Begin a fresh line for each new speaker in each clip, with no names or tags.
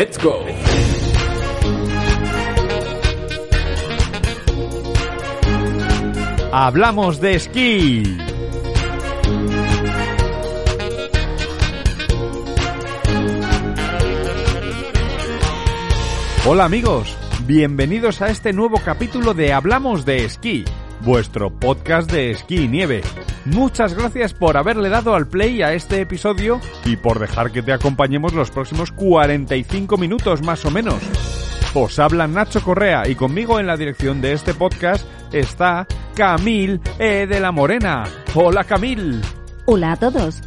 Let's go.
Hablamos de esquí. Hola amigos, bienvenidos a este nuevo capítulo de Hablamos de esquí, vuestro podcast de esquí y nieve. Muchas gracias por haberle dado al play a este episodio y por dejar que te acompañemos los próximos 45 minutos más o menos. Os habla Nacho Correa y conmigo en la dirección de este podcast está Camil E. de la Morena. Hola Camil.
Hola a todos.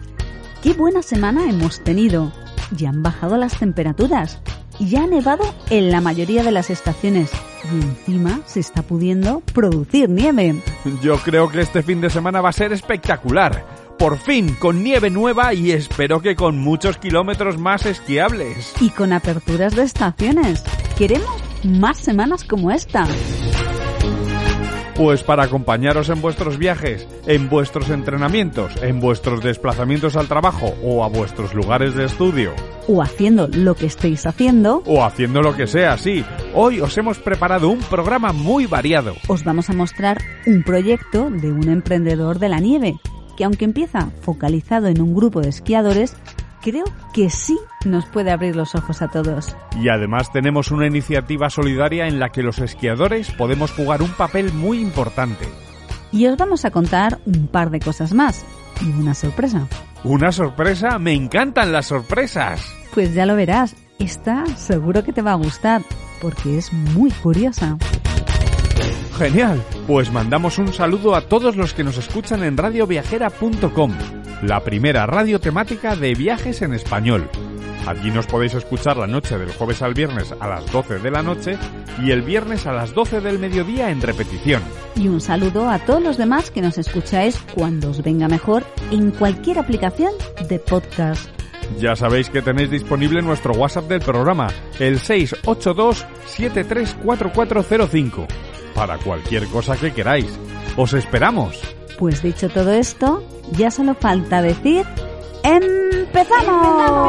Qué buena semana hemos tenido. Ya han bajado las temperaturas. Ya ha nevado en la mayoría de las estaciones. Y encima se está pudiendo producir nieve.
Yo creo que este fin de semana va a ser espectacular. Por fin, con nieve nueva y espero que con muchos kilómetros más esquiables.
Y con aperturas de estaciones. Queremos más semanas como esta.
Pues para acompañaros en vuestros viajes, en vuestros entrenamientos, en vuestros desplazamientos al trabajo o a vuestros lugares de estudio.
O haciendo lo que estéis haciendo.
O haciendo lo que sea, sí. Hoy os hemos preparado un programa muy variado.
Os vamos a mostrar un proyecto de un emprendedor de la nieve, que aunque empieza focalizado en un grupo de esquiadores, creo que sí nos puede abrir los ojos a todos.
Y además tenemos una iniciativa solidaria en la que los esquiadores podemos jugar un papel muy importante.
Y os vamos a contar un par de cosas más y una sorpresa.
¿Una sorpresa? Me encantan las sorpresas.
Pues ya lo verás, esta seguro que te va a gustar porque es muy curiosa.
Genial, pues mandamos un saludo a todos los que nos escuchan en radioviajera.com, la primera radio temática de viajes en español. Allí nos podéis escuchar la noche del jueves al viernes a las 12 de la noche y el viernes a las 12 del mediodía en repetición.
Y un saludo a todos los demás que nos escucháis cuando os venga mejor en cualquier aplicación de podcast.
Ya sabéis que tenéis disponible nuestro WhatsApp del programa, el 682-734405, para cualquier cosa que queráis. ¡Os esperamos!
Pues dicho todo esto, ya solo falta decir ¡Empezamos!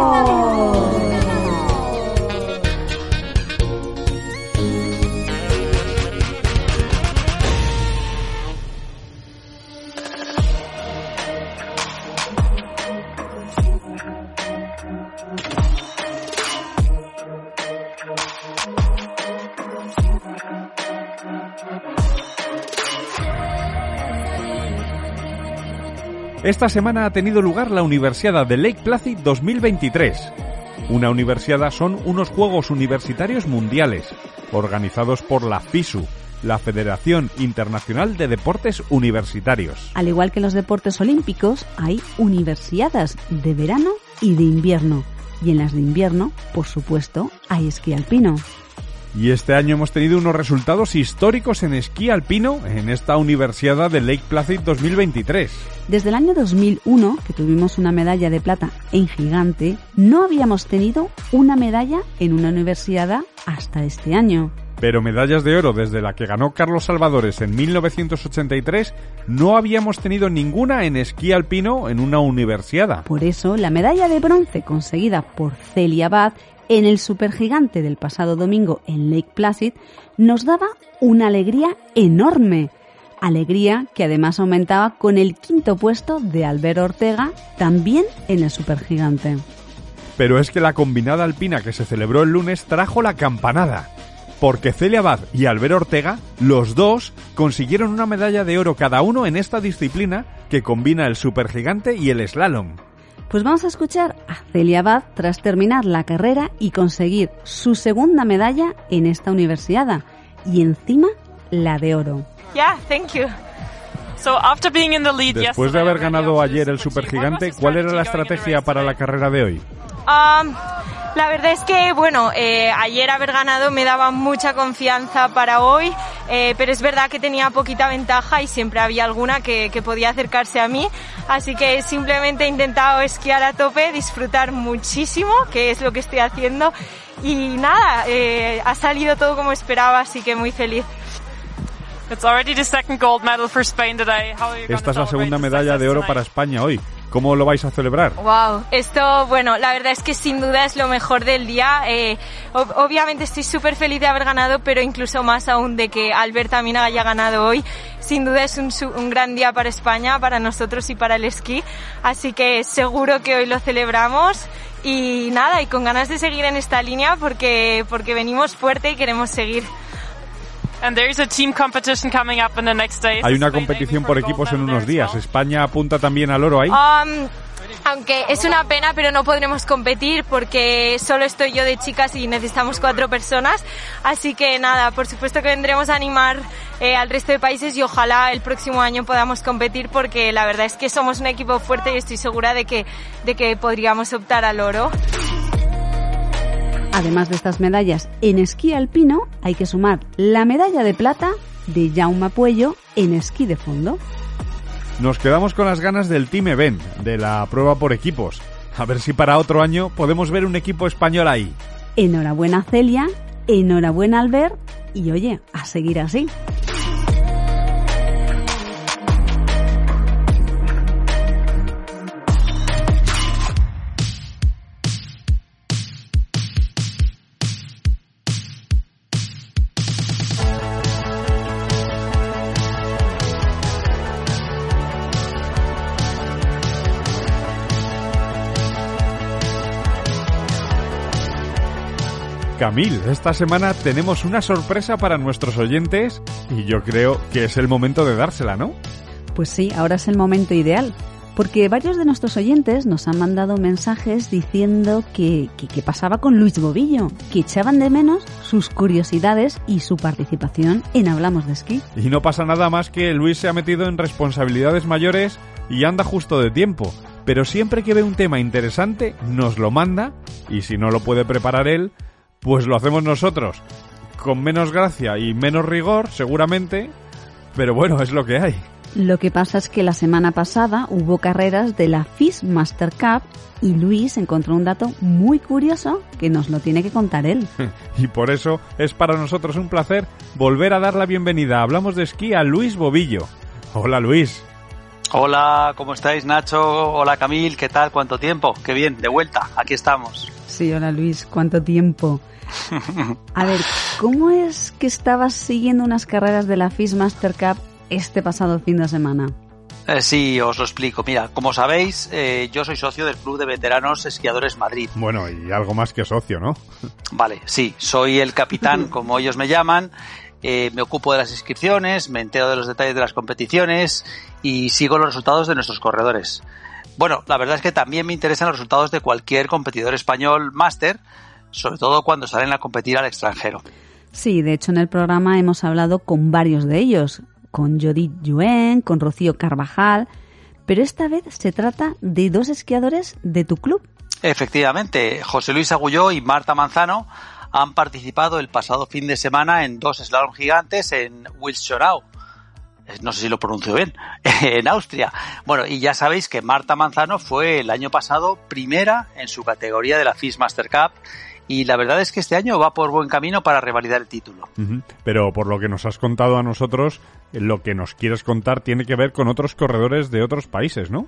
Esta semana ha tenido lugar la Universidad de Lake Placid 2023. Una universidad son unos Juegos Universitarios Mundiales, organizados por la FISU, la Federación Internacional de Deportes Universitarios.
Al igual que los deportes olímpicos, hay universidades de verano y de invierno. Y en las de invierno, por supuesto, hay esquí alpino.
Y este año hemos tenido unos resultados históricos en esquí alpino en esta Universidad de Lake Placid 2023.
Desde el año 2001, que tuvimos una medalla de plata en gigante, no habíamos tenido una medalla en una universidad hasta este año.
Pero medallas de oro desde la que ganó Carlos Salvadores en 1983 no habíamos tenido ninguna en esquí alpino en una universidad.
Por eso, la medalla de bronce conseguida por Celia Bad en el supergigante del pasado domingo en Lake Placid nos daba una alegría enorme. Alegría que además aumentaba con el quinto puesto de Albert Ortega también en el supergigante.
Pero es que la combinada alpina que se celebró el lunes trajo la campanada. Porque Celia Abad y Albert Ortega, los dos, consiguieron una medalla de oro cada uno en esta disciplina que combina el supergigante y el slalom.
Pues vamos a escuchar a Celia Abad tras terminar la carrera y conseguir su segunda medalla en esta universidad y encima la de oro.
Yeah, thank you.
Después de haber ganado ayer el supergigante, ¿cuál era la estrategia para la carrera de hoy?
La verdad es que, bueno, eh, ayer haber ganado me daba mucha confianza para hoy, eh, pero es verdad que tenía poquita ventaja y siempre había alguna que, que, podía acercarse a mí. Así que simplemente he intentado esquiar a tope, disfrutar muchísimo, que es lo que estoy haciendo. Y nada, eh, ha salido todo como esperaba, así que muy feliz.
Esta es la segunda medalla de oro para España hoy. ¿Cómo lo vais a celebrar?
Wow, esto, bueno, la verdad es que sin duda es lo mejor del día. Eh, obviamente estoy súper feliz de haber ganado, pero incluso más aún de que Albert también haya ganado hoy. Sin duda es un, un gran día para España, para nosotros y para el esquí. Así que seguro que hoy lo celebramos y nada, y con ganas de seguir en esta línea porque, porque venimos fuerte y queremos seguir.
Hay una competición por equipos en unos días. ¿España apunta también al oro ahí?
Um, aunque es una pena, pero no podremos competir porque solo estoy yo de chicas y necesitamos cuatro personas. Así que nada, por supuesto que vendremos a animar eh, al resto de países y ojalá el próximo año podamos competir porque la verdad es que somos un equipo fuerte y estoy segura de que, de que podríamos optar al oro.
Además de estas medallas en esquí alpino, hay que sumar la medalla de plata de Jaume Puello en esquí de fondo.
Nos quedamos con las ganas del Team Event, de la prueba por equipos. A ver si para otro año podemos ver un equipo español ahí.
Enhorabuena Celia, enhorabuena Albert y oye, a seguir así.
Camil, esta semana tenemos una sorpresa para nuestros oyentes y yo creo que es el momento de dársela, ¿no?
Pues sí, ahora es el momento ideal, porque varios de nuestros oyentes nos han mandado mensajes diciendo que, que, pasaba con Luis Bobillo, que echaban de menos sus curiosidades y su participación en Hablamos de Esquí.
Y no pasa nada más que Luis se ha metido en responsabilidades mayores y anda justo de tiempo. Pero siempre que ve un tema interesante, nos lo manda y si no lo puede preparar él, pues lo hacemos nosotros. Con menos gracia y menos rigor, seguramente, pero bueno, es lo que hay.
Lo que pasa es que la semana pasada hubo carreras de la FIS Master Cup y Luis encontró un dato muy curioso que nos lo tiene que contar él.
y por eso es para nosotros un placer volver a dar la bienvenida. Hablamos de esquí a Luis Bobillo. Hola Luis.
Hola, ¿cómo estáis Nacho? Hola Camil, ¿qué tal? ¿Cuánto tiempo? Qué bien, de vuelta, aquí estamos.
Sí, hola Luis, ¿cuánto tiempo? A ver, ¿cómo es que estabas siguiendo unas carreras de la FIS Master Cup este pasado fin de semana?
Eh, sí, os lo explico. Mira, como sabéis, eh, yo soy socio del Club de Veteranos Esquiadores Madrid.
Bueno, y algo más que socio, ¿no?
Vale, sí, soy el capitán, como ellos me llaman. Eh, me ocupo de las inscripciones, me entero de los detalles de las competiciones y sigo los resultados de nuestros corredores. Bueno, la verdad es que también me interesan los resultados de cualquier competidor español máster, sobre todo cuando salen a competir al extranjero.
Sí, de hecho en el programa hemos hablado con varios de ellos, con Jodit Yuen, con Rocío Carvajal, pero esta vez se trata de dos esquiadores de tu club.
Efectivamente, José Luis Agulló y Marta Manzano han participado el pasado fin de semana en dos slalom gigantes en Wilschorau, no sé si lo pronuncio bien, en Austria. Bueno, y ya sabéis que Marta Manzano fue el año pasado primera en su categoría de la FIS Master Cup y la verdad es que este año va por buen camino para revalidar el título.
Pero por lo que nos has contado a nosotros, lo que nos quieres contar tiene que ver con otros corredores de otros países, ¿no?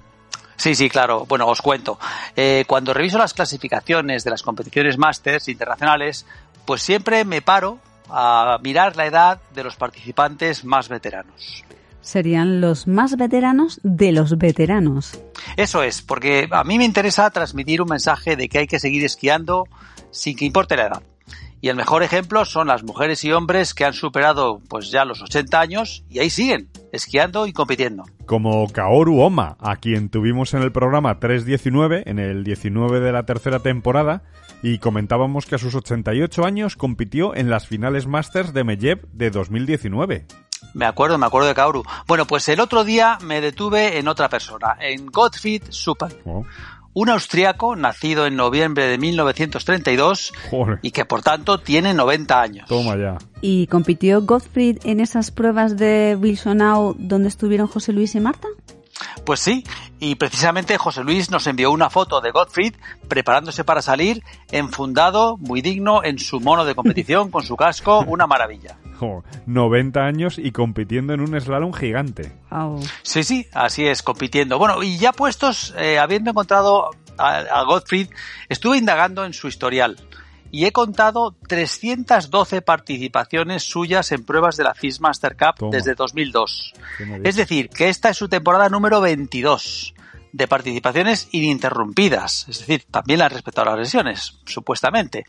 Sí, sí, claro. Bueno, os cuento. Eh, cuando reviso las clasificaciones de las competiciones Masters internacionales, pues siempre me paro a mirar la edad de los participantes más veteranos.
Serían los más veteranos de los veteranos.
Eso es, porque a mí me interesa transmitir un mensaje de que hay que seguir esquiando sin que importe la edad. Y el mejor ejemplo son las mujeres y hombres que han superado pues ya los 80 años y ahí siguen, esquiando y compitiendo.
Como Kaoru Oma, a quien tuvimos en el programa 319, en el 19 de la tercera temporada, y comentábamos que a sus 88 años compitió en las finales Masters de Medvedev de 2019.
Me acuerdo, me acuerdo de Kaoru. Bueno, pues el otro día me detuve en otra persona, en Gottfried Super.
Oh,
Un austriaco nacido en noviembre de 1932
joder,
y que por tanto tiene 90 años.
toma ya.
¿Y compitió Gottfried en esas pruebas de Wilsonau donde estuvieron José Luis y Marta?
Pues sí, y precisamente José Luis nos envió una foto de Gottfried preparándose para salir, enfundado, muy digno, en su mono de competición, con su casco, una maravilla.
Jo, 90 años y compitiendo en un slalom gigante.
Sí, sí, así es, compitiendo. Bueno, y ya puestos, eh, habiendo encontrado a, a Gottfried, estuve indagando en su historial y he contado 312 participaciones suyas en pruebas de la FIS Master Cup
Toma.
desde 2002.
¿Qué me dices?
Es decir, que esta es su temporada número 22 de participaciones ininterrumpidas. Es decir, también le han respetado las lesiones, supuestamente.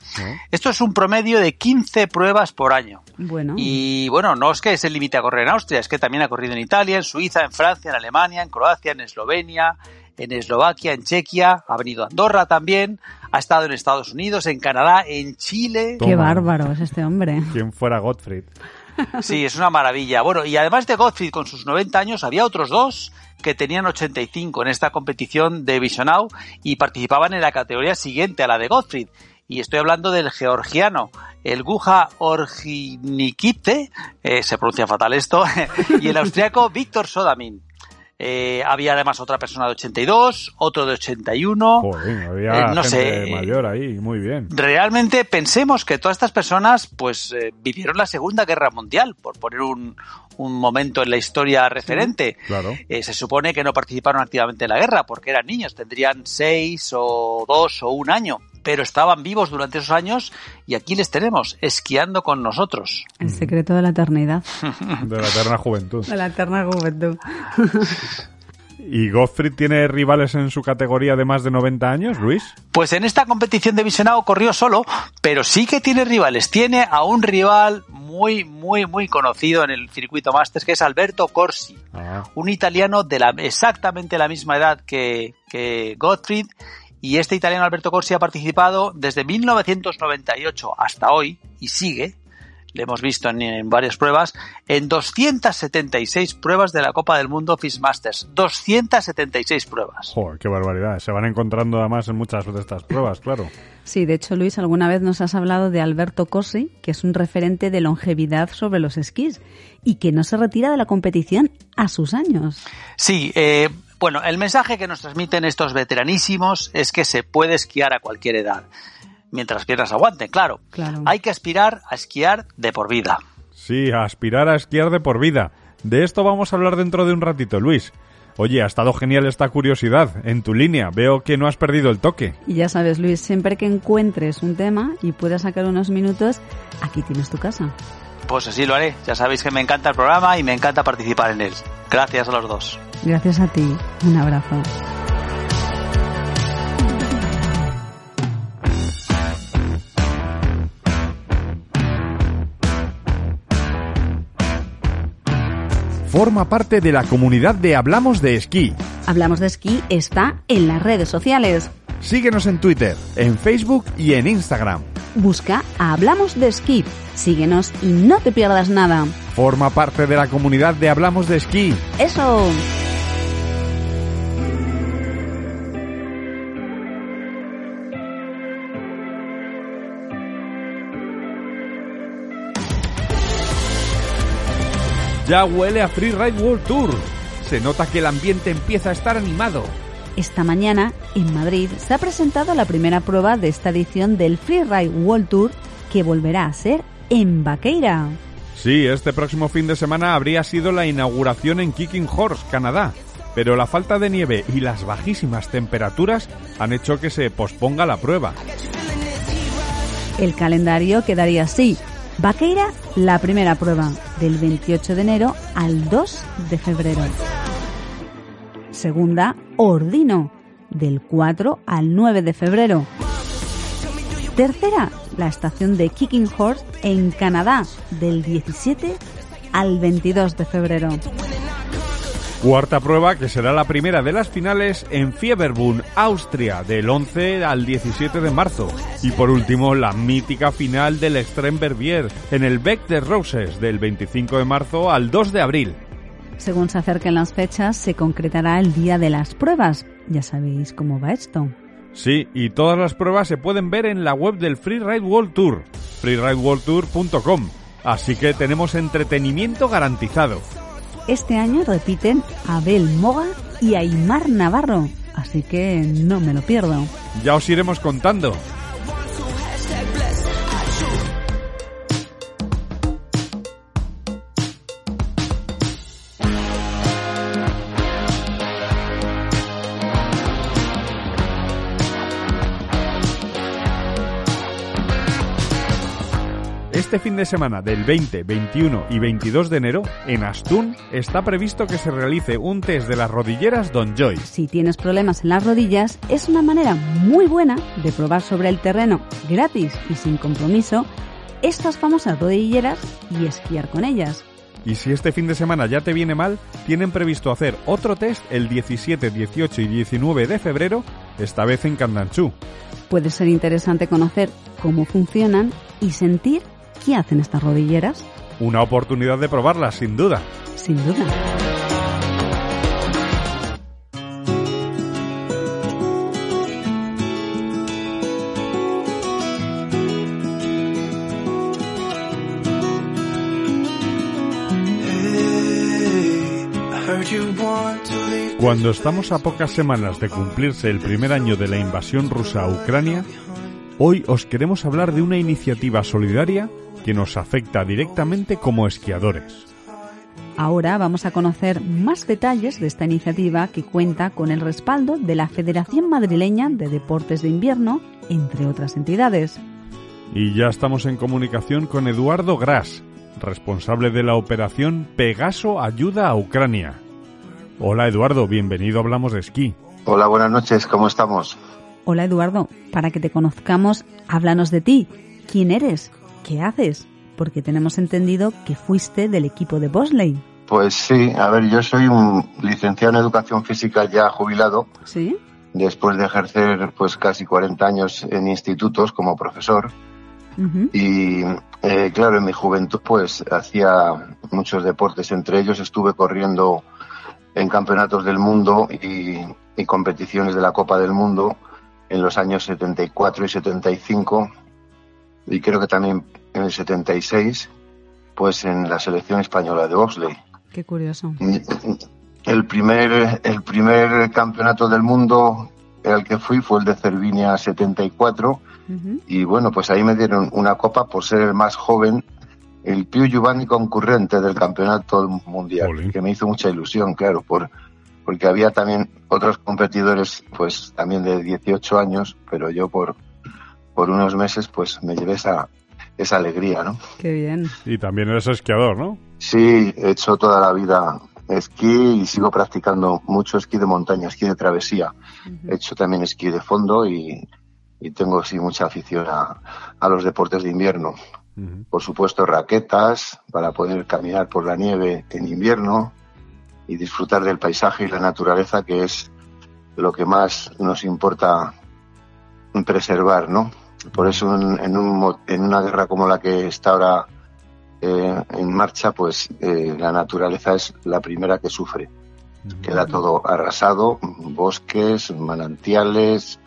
Esto es un promedio de 15 pruebas por año.
Bueno,
Y bueno, no es que se limite a correr en Austria, es que también ha corrido en Italia, en Suiza, en Francia, en Alemania, en Croacia, en Eslovenia, en Eslovaquia, en Chequia, ha venido a Andorra también, ha estado en Estados Unidos, en Canadá, en Chile.
qué bárbaro es este hombre.
¿Quién fuera Gottfried?
Sí, es una maravilla. Bueno, y además de Gottfried con sus 90 años, había otros dos que tenían 85 en esta competición de Visionau y participaban en la categoría siguiente a la de Gottfried. Y estoy hablando del georgiano, el Guja Orginikite, eh, se pronuncia fatal esto, y el austriaco Víctor Sodamin. Eh, había además otra persona de 82, otro de 81.
Joder, había
Eh, no
gente
sé.
mayor ahí, muy bien.
Realmente pensemos que todas estas personas pues eh, vivieron la Segunda Guerra Mundial, por poner un, un momento en la historia referente.
Claro.
Eh, se supone que no participaron activamente en la guerra porque eran niños, tendrían seis o dos o un año, pero estaban vivos durante esos años y aquí les tenemos, esquiando con nosotros.
El secreto de la eternidad.
De la eterna juventud.
De la eterna juventud.
¿Y Gottfried tiene rivales en su categoría de más de 90 años, Luis?
Pues en esta competición de visionado corrió solo, pero sí que tiene rivales. Tiene a un rival muy, muy, muy conocido en el circuito Masters, que es Alberto Corsi.
Ah,
un italiano de la, exactamente la misma edad que, que Gottfried. Y este italiano Alberto Corsi ha participado desde 1998 hasta hoy y sigue, le hemos visto en, en varias pruebas, en 276 pruebas de la Copa del Mundo FIS Masters. 276 pruebas.
joder, qué barbaridad. Se van encontrando además en muchas de estas pruebas, claro.
Sí, de hecho, Luis, alguna vez nos has hablado de Alberto Corsi, que es un referente de longevidad sobre los esquís y que no se retira de la competición a sus años.
Sí, eh, bueno, el mensaje que nos transmiten estos veteranísimos es que se puede esquiar a cualquier edad. Mientras las piernas aguanten, claro.
Claro.
Hay que aspirar a esquiar de por vida.
Sí, a aspirar a esquiar de por vida. De esto vamos a hablar dentro de un ratito, Luis. Oye, ha estado genial esta curiosidad. En tu línea, veo que no has perdido el toque.
Y ya sabes, Luis, siempre que encuentres un tema y puedas sacar unos minutos, aquí tienes tu casa.
Pues así lo haré. Ya sabéis que me encanta el programa y me encanta participar en él. Gracias a los dos.
Gracias a ti. Un abrazo.
Forma parte de la comunidad de Hablamos de Esquí.
Hablamos de esquí está en las redes sociales.
Síguenos en Twitter, en Facebook y en Instagram.
Busca a Hablamos de esquí. Síguenos y no te pierdas nada.
Forma parte de la comunidad de Hablamos de Esquí.
Eso.
Ya huele a Freeride World Tour. Se nota que el ambiente empieza a estar animado.
Esta mañana, en Madrid, se ha presentado la primera prueba de esta edición del Freeride World Tour que volverá a ser en Vaqueira.
Sí, este próximo fin de semana habría sido la inauguración en Kicking Horse, Canadá. Pero la falta de nieve y las bajísimas temperaturas han hecho que se posponga la prueba.
El calendario quedaría así. Vaqueira, la primera prueba, del 28 de enero al 2 de febrero. Segunda, Ordino, del 4 al 9 de febrero. Tercera, la estación de Kicking Horse en Canadá, del 17 al 22 de febrero.
Cuarta prueba que será la primera de las finales en Fieberbrunn, Austria, del 11 al 17 de marzo. Y por último, la mítica final del Extreme Verbier en el Beck de Roses, del 25 de marzo al 2 de abril.
Según se acerquen las fechas, se concretará el día de las pruebas. Ya sabéis cómo va esto.
Sí, y todas las pruebas se pueden ver en la web del Freeride World Tour, freerideworldtour.com. Así que tenemos entretenimiento garantizado.
Este año repiten Abel Moga y Aymar Navarro, así que no me lo pierdo.
Ya os iremos contando. Este fin de semana del 20, 21 y 22 de enero, en Astún, está previsto que se realice un test de las rodilleras Don Joy.
Si tienes problemas en las rodillas, es una manera muy buena de probar sobre el terreno, gratis y sin compromiso, estas famosas rodilleras y esquiar con ellas.
Y si este fin de semana ya te viene mal, tienen previsto hacer otro test el 17, 18 y 19 de febrero, esta vez en Candanchú.
Puede ser interesante conocer cómo funcionan y sentir qué hacen estas rodilleras.
Una oportunidad de probarlas, sin duda.
Sin duda.
Cuando estamos a pocas semanas de cumplirse el primer año de la invasión rusa a Ucrania, hoy os queremos hablar de una iniciativa solidaria que nos afecta directamente como esquiadores.
Ahora vamos a conocer más detalles de esta iniciativa que cuenta con el respaldo de la Federación Madrileña de Deportes de Invierno, entre otras entidades.
Y ya estamos en comunicación con Eduardo Gras, responsable de la operación Pegaso Ayuda a Ucrania. Hola Eduardo, bienvenido a Hablamos de Esquí.
Hola, buenas noches, ¿cómo estamos?
Hola Eduardo, para que te conozcamos, háblanos de ti. ¿Quién eres? ¿Qué haces? Porque tenemos entendido que fuiste del equipo de Bosley.
Pues sí, a ver, yo soy un licenciado en educación física ya jubilado.
¿Sí?
Después de ejercer pues casi 40 años en institutos como profesor. Y eh, claro, en mi juventud pues hacía muchos deportes, entre ellos estuve corriendo en campeonatos del mundo y, y competiciones de la Copa del Mundo en los años 74 y 75 y creo que también en el 76 pues en la selección española de bobsleigh.
Qué curioso.
El primer, el primer campeonato del mundo al que fui fue el de Cervinia 74
Ujú.
y bueno, pues ahí me dieron una copa por ser el más joven, el più giovane concurrente del campeonato mundial, que me hizo mucha ilusión, claro, por, porque había también otros competidores, pues también de 18 años, pero yo por, por unos meses, pues me llevé esa, esa alegría, ¿no?
Qué bien.
Y también eres esquiador, ¿no?
Sí, he hecho toda la vida esquí y sigo practicando mucho esquí de montaña, esquí de travesía. He hecho también esquí de fondo y, y tengo sí mucha afición a, a los deportes de invierno. Por supuesto, raquetas para poder caminar por la nieve en invierno y disfrutar del paisaje y la naturaleza, que es lo que más nos importa preservar, ¿no? Por eso en, en un en una guerra como la que está ahora eh, en marcha, pues eh, la naturaleza es la primera que sufre. Queda todo arrasado, bosques, manantiales,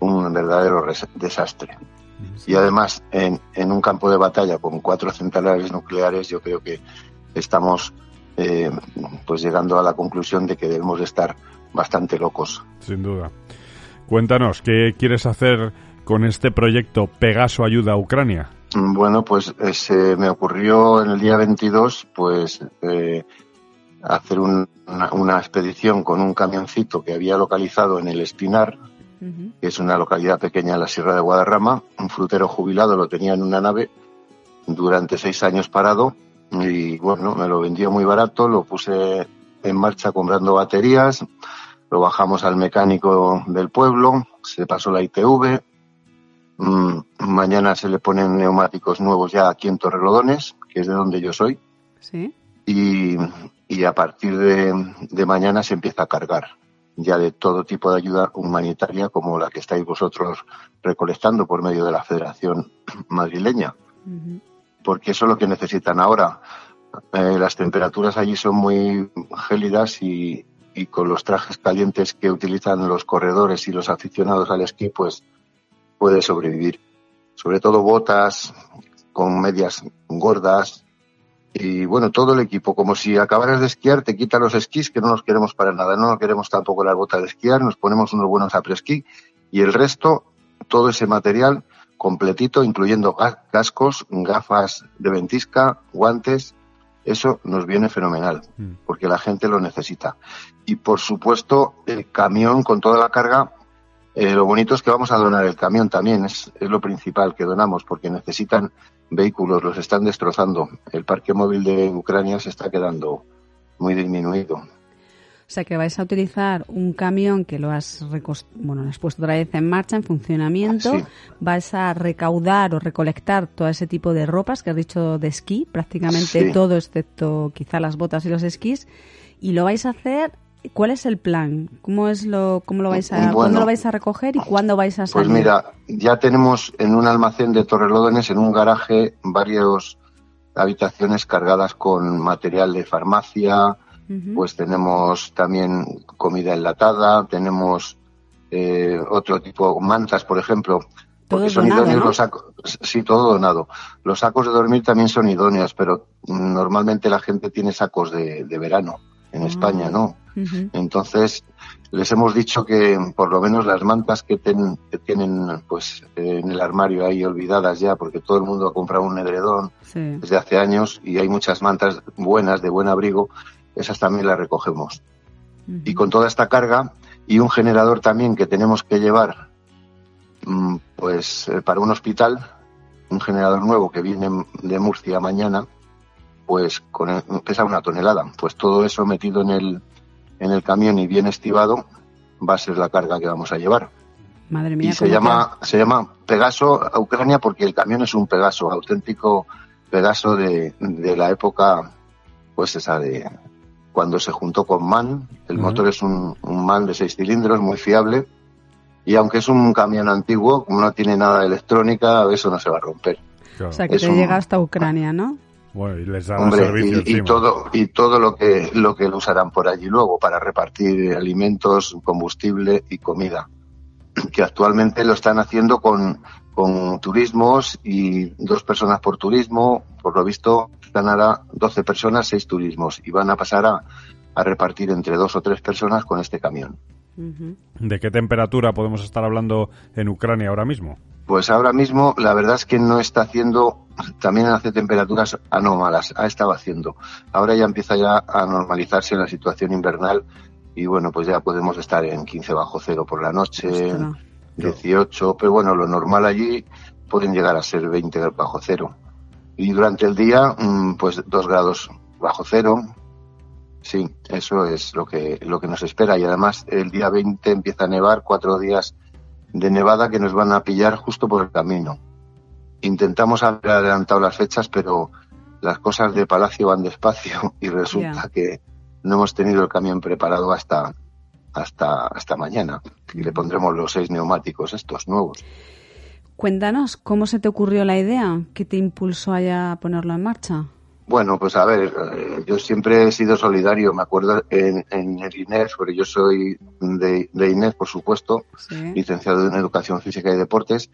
un verdadero desastre. Y además, en, en un campo de batalla con cuatro centrales nucleares, yo creo que estamos eh, pues llegando a la conclusión de que debemos de estar bastante locos.
Sin duda. Cuéntanos, ¿qué quieres hacer con este proyecto Pegaso Ayuda a Ucrania?
Mm, Bueno, pues eh, se me ocurrió en el día 22, pues eh, hacer un- una, una expedición con un camioncito que había localizado en el Espinar, que es una localidad pequeña en la Sierra de Guadarrama. Un frutero jubilado lo tenía en una nave durante seis años parado y bueno, me lo vendió muy barato, lo puse en marcha comprando baterías, lo bajamos al mecánico del pueblo, se pasó la ITV, mañana se le ponen neumáticos nuevos ya aquí en Torrelodones, que es de donde yo soy,
Sí.
y, y a partir de, mañana se empieza a cargar ya de todo tipo de ayuda humanitaria como la que estáis vosotros recolectando por medio de la Federación Madrileña. Porque eso es lo que necesitan ahora. Eh, las temperaturas allí son muy gélidas y, y, con los trajes calientes que utilizan los corredores y los aficionados al esquí, pues puede sobrevivir. Sobre todo botas con medias gordas, y bueno, todo el equipo, como si acabaras de esquiar, te quita los esquís, que no los queremos para nada, no queremos tampoco las botas de esquiar, nos ponemos unos buenos après-ski y el resto, todo ese material completito, incluyendo cascos, gafas de ventisca, guantes, eso nos viene fenomenal, mm. porque la gente lo necesita. Y por supuesto, el camión con toda la carga, eh, lo bonito es que vamos a donar el camión también, es, es lo principal que donamos, porque necesitan vehículos, los están destrozando. El parque móvil de Ucrania se está quedando muy disminuido.
O sea que vais a utilizar un camión que lo has, bueno, lo has puesto otra vez en marcha, en funcionamiento. Vais a recaudar o recolectar todo ese tipo de ropas que has dicho de esquí, prácticamente todo excepto quizá las botas y los esquís. Y lo vais a hacer ¿Cuál es el plan? ¿Cómo es lo, cómo lo vais a, ¿Cuándo lo vais a recoger y cuándo vais a pues salir?
Pues mira, ya tenemos en un almacén de Torrelodones, en un garaje, varias habitaciones cargadas con material de farmacia, pues tenemos también comida enlatada, tenemos eh, otro tipo, mantas, por ejemplo, porque son idóneos los sacos, sí, todo donado. Los sacos de dormir también son idóneos, pero normalmente la gente tiene sacos de, de verano en ah. España, ¿no? Entonces, les hemos dicho que por lo menos las mantas que, tienen pues en el armario ahí olvidadas ya, porque todo el mundo ha comprado un edredón desde hace años y hay muchas mantas buenas, de buen abrigo, esas también las recogemos. Y con toda esta carga y un generador también que tenemos que llevar mm, pues eh, para un hospital, un generador nuevo que viene de Murcia mañana, pues con pesa una tonelada. Pues todo eso metido en el, en el camión y bien estivado va a ser la carga que vamos a llevar.
Madre mía.
Y se llama, se llama Pegaso a Ucrania porque el camión es un Pegaso, auténtico Pegaso de, de la época, pues esa de cuando se juntó con MAN. El motor es un, un MAN de seis cilindros, muy fiable. Y aunque es un camión antiguo, como no tiene nada de electrónica, eso no se va a romper.
O sea, que te llega hasta Ucrania, ¿no?
Y todo y todo lo que lo que usarán por allí luego para repartir alimentos, combustible y comida, que actualmente lo están haciendo con con turismos y dos personas por turismo, por lo visto están ahora 12 personas, seis turismos y van a pasar a, a repartir entre dos o tres personas con este camión.
¿De qué temperatura podemos estar hablando en Ucrania ahora mismo?
Pues ahora mismo la verdad es que no está haciendo, también hace temperaturas anómalas, ha estado haciendo. Ahora ya empieza ya a normalizarse la situación invernal y bueno, pues ya podemos estar en 15 bajo cero por la noche, 18, pero bueno, lo normal allí pueden llegar a ser 20 bajo cero. Y durante el día, mm, pues 2 grados bajo cero. Sí, eso es lo que, lo que nos espera. Y además el día 20 empieza a nevar, cuatro días de nevada que nos van a pillar justo por el camino. Intentamos haber adelantado las fechas, pero las cosas de Palacio van despacio y resulta que no hemos tenido el camión preparado hasta hasta hasta mañana y le pondremos los seis neumáticos estos nuevos.
Cuéntanos cómo se te ocurrió la idea, qué te impulsó a ponerlo en marcha.
Bueno, pues a ver, eh, yo siempre he sido solidario, me acuerdo en, el INES, porque yo soy de, de INES, por supuesto, licenciado en Educación Física y Deportes,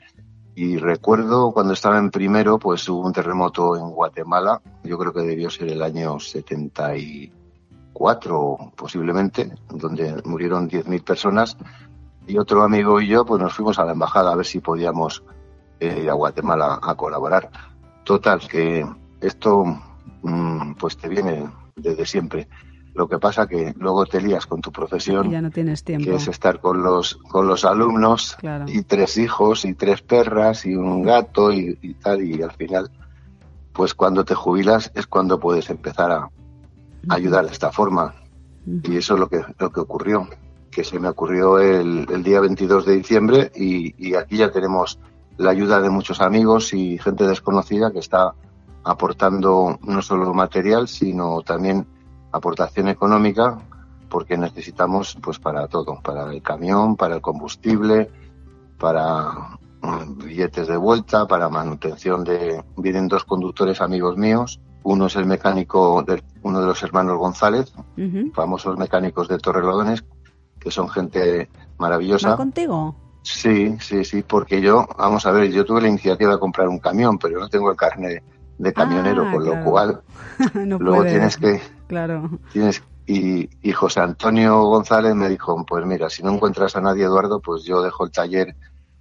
y recuerdo cuando estaba en primero, pues hubo un terremoto en Guatemala, yo creo que debió ser el año 74 posiblemente, donde murieron 10.000 personas, y otro amigo y yo pues nos fuimos a la embajada a ver si podíamos eh, ir a Guatemala a colaborar. Total, que esto pues te viene desde siempre. Lo que pasa que luego te lías con tu profesión,
ya no tienes tiempo.
que es estar con los con los alumnos y tres hijos y tres perras y un gato y, tal y al final, pues cuando te jubilas es cuando puedes empezar a, ayudar de esta forma y eso es lo que lo que ocurrió, que se me ocurrió el, el día 22 de diciembre y, y aquí ya tenemos la ayuda de muchos amigos y gente desconocida que está aportando no solo material, sino también aportación económica porque necesitamos pues para todo, para el camión, para el combustible, para mm, billetes de vuelta, para manutención de vienen dos conductores amigos míos, uno es el mecánico de uno de los hermanos González, famosos mecánicos de Torrelodones, que son gente maravillosa.
¿Va contigo?
Sí, sí, sí, porque yo, vamos a ver, yo tuve la iniciativa de comprar un camión, pero no tengo el carnet de camionero,
Ah,
con
claro.
lo cual
no
luego
puede.
tienes que
Claro.
tienes y, y José Antonio González me dijo, pues mira, si no encuentras a nadie, Eduardo, pues yo dejo el taller,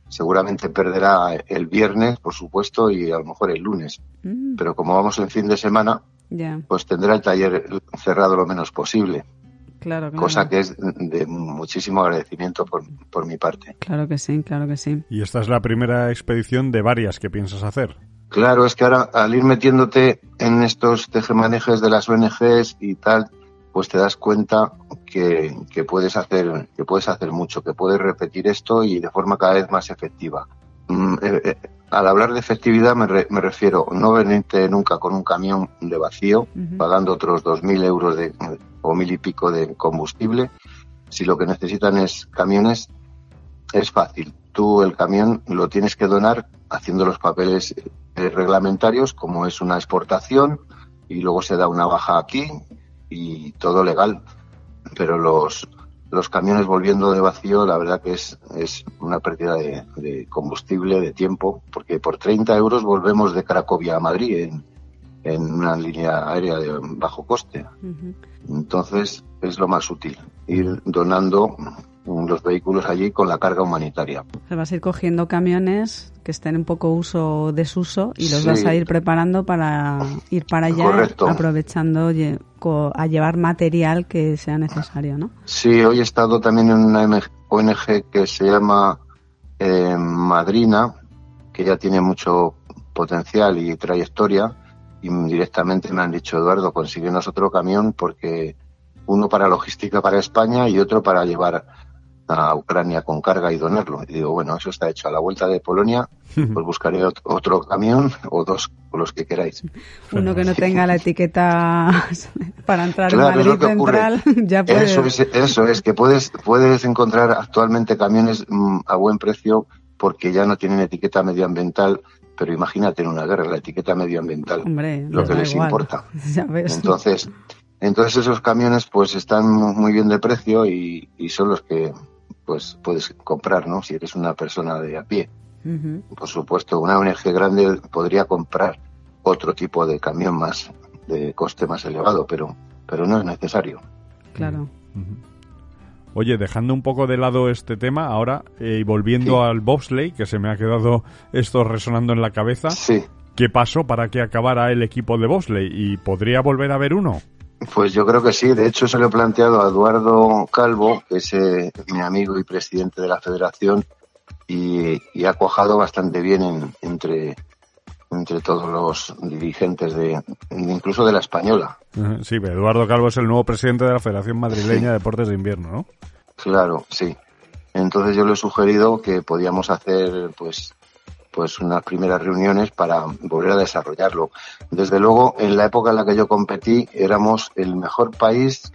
seguramente perderá el viernes, por supuesto, y a lo mejor el lunes,
Mm,
pero como vamos en fin de semana, pues tendrá el taller cerrado lo menos posible,
claro, claro.
cosa que es de muchísimo agradecimiento por, por mi parte.
Claro que sí, claro que sí.
Y esta es la primera expedición de varias que piensas hacer.
Claro, es que ahora al ir metiéndote en estos tejemanejes de las ONGs y tal, pues te das cuenta que, que puedes hacer que puedes hacer mucho, que puedes repetir esto y de forma cada vez más efectiva. Mm, eh, eh, al hablar de efectividad me, re- me refiero no venirte nunca con un camión de vacío, pagando otros dos mil euros de, o mil y pico de combustible. Si lo que necesitan es camiones, es fácil. Tú el camión lo tienes que donar haciendo los papeles reglamentarios, como es una exportación, y luego se da una baja aquí y todo legal. Pero los, los camiones volviendo de vacío, la verdad que es, es una pérdida de, de combustible, de tiempo, porque por 30 euros volvemos de Cracovia a Madrid en, en una línea aérea de bajo coste. Entonces es lo más útil, ir donando los vehículos allí con la carga humanitaria.
O sea, vas a ir cogiendo camiones que estén en poco uso o desuso y los
Sí.
vas a ir preparando para ir para allá,
Correcto.
aprovechando a llevar material que sea necesario, ¿no?
Sí, hoy he estado también en una ONG que se llama eh, Madrina, que ya tiene mucho potencial y trayectoria, y directamente me han dicho, Eduardo, consíguenos otro camión porque uno para logística para España y otro para llevar a Ucrania con carga y donarlo. Y digo, bueno, eso está hecho. A la vuelta de Polonia, pues buscaré ot- otro camión o dos, o los que queráis.
Uno que no tenga la etiqueta para entrar
Claro,
en
es lo
Madrid
que ocurre.
Central, ya puede.
Eso es, eso es, que puedes, puedes encontrar actualmente camiones mm, a buen precio porque ya no tienen etiqueta medioambiental, pero imagínate en una guerra, la etiqueta medioambiental,
Hombre,
lo que les
igual.
importa. Entonces, entonces esos camiones pues están muy bien de precio y, y son los que pues puedes comprar, ¿no? Si eres una persona de a pie. Por supuesto, una ONG grande podría comprar otro tipo de camión más de coste más elevado, pero pero no es necesario.
Claro.
Oye, dejando un poco de lado este tema, ahora eh, y volviendo
Sí.
al bobsleigh, que se me ha quedado esto resonando en la cabeza,
Sí.
¿qué pasó para que acabara el equipo de bobsleigh? ¿Y podría volver a haber uno?
Pues yo creo que sí. De hecho, se lo he planteado a Eduardo Calvo, que es eh, mi amigo y presidente de la federación, y, y ha cuajado bastante bien en- entre, entre todos los dirigentes, de incluso de la española.
Sí, Eduardo Calvo es el nuevo presidente de la Federación Madrileña de Deportes de Invierno, ¿no?
Claro, sí. Entonces yo le he sugerido que podíamos hacer, pues, pues unas primeras reuniones para volver a desarrollarlo. Desde luego, en la época en la que yo competí, éramos el mejor país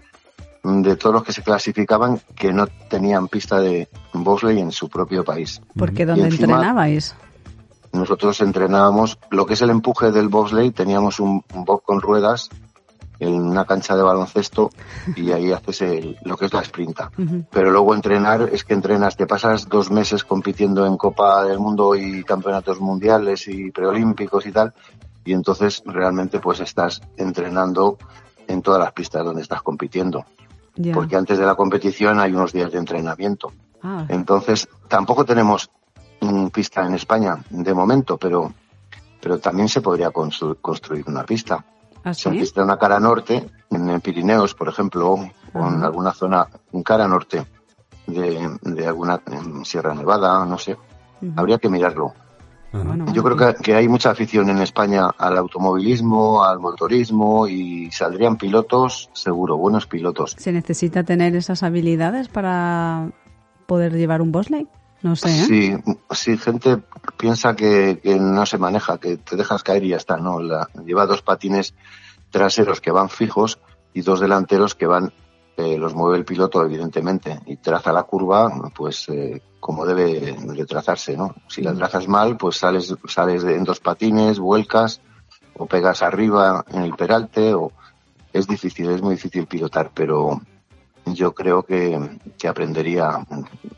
de todos los que se clasificaban que no tenían pista de bobsleigh en su propio país.
Porque
encima-
entrenabais.
Nosotros entrenábamos lo que es el empuje del bobsleigh, teníamos un, un bob con ruedas en una cancha de baloncesto y ahí haces el- lo que es la sprinta. Pero luego entrenar es que entrenas, te pasas dos meses compitiendo en Copa del Mundo y campeonatos mundiales y preolímpicos y tal, y entonces realmente pues estás entrenando en todas las pistas donde estás compitiendo, porque antes de la competición hay unos días de entrenamiento.
Ah,
Entonces, tampoco tenemos mm, pista en España de momento, pero, pero también se podría constru- construir una pista.
¿Ah,
Se
sí?
necesita una cara norte, en el Pirineos, por ejemplo, o en alguna zona, en cara norte de, de alguna Sierra Nevada, no sé. Habría que mirarlo. Yo creo que, que hay mucha afición en España al automovilismo, al motorismo y saldrían pilotos, seguro, buenos pilotos.
¿Se necesita tener esas habilidades para poder llevar un bobsleigh? No sé, ¿eh?
Sí, sí, gente piensa que, que no se maneja, que te dejas caer y ya está, ¿no? La, lleva dos patines traseros que van fijos y dos delanteros que van, eh, los mueve el piloto evidentemente y traza la curva pues eh, como debe de trazarse, ¿no? Si la trazas mal pues sales, sales en dos patines, vuelcas o pegas arriba en el peralte o es difícil, es muy difícil pilotar, pero yo creo que, que aprendería,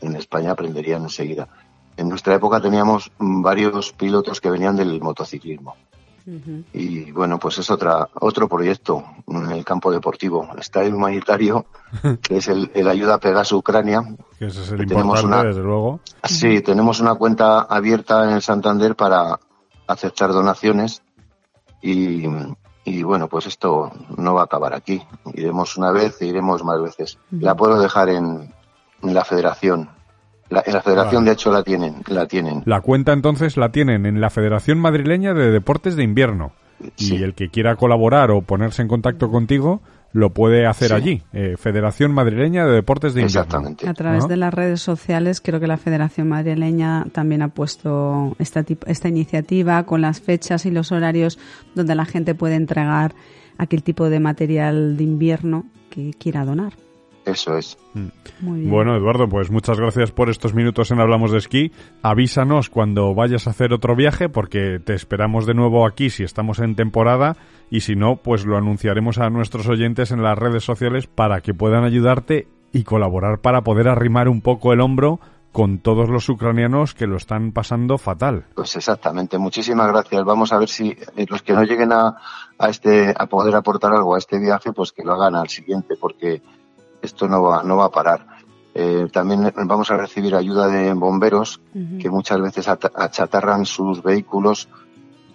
en España aprenderían enseguida. En nuestra época teníamos varios pilotos que venían del motociclismo. Y bueno, pues es otra, otro proyecto en el campo deportivo. Está el humanitario, que es el, el ayuda a Pegaso Ucrania.
Que ese es el
tenemos
importante,
una-
desde luego.
Sí, tenemos una cuenta abierta en el Santander para aceptar donaciones y, y bueno, pues esto no va a acabar aquí. Iremos una vez e iremos más veces. La puedo dejar en, en la federación. La- en la federación,
Vale.
de hecho, la tienen. La tienen.
La cuenta entonces la tienen en la Federación Madrileña de Deportes de Invierno.
Sí.
Y el que quiera colaborar o ponerse en contacto contigo lo puede hacer
Sí.
allí. Eh, Federación Madrileña de Deportes de Invierno.
Exactamente.
A través de las redes sociales, creo que la Federación Madrileña también ha puesto esta, esta iniciativa con las fechas y los horarios donde la gente puede entregar aquel tipo de material de invierno que quiera donar.
Eso es.
Muy bien.
Bueno, Eduardo, pues muchas gracias por estos minutos en Hablamos de Esquí. Avísanos cuando vayas a hacer otro viaje porque te esperamos de nuevo aquí si estamos en temporada y si no, pues lo anunciaremos a nuestros oyentes en las redes sociales para que puedan ayudarte y colaborar para poder arrimar un poco el hombro con todos los ucranianos que lo están pasando fatal.
Pues exactamente. Muchísimas gracias. Vamos a ver si eh, los que no lleguen a, a este a poder aportar algo a este viaje, pues que lo hagan al siguiente, porque esto no va no va a parar. Eh, también vamos a recibir ayuda de bomberos que muchas veces ata- achatarran sus vehículos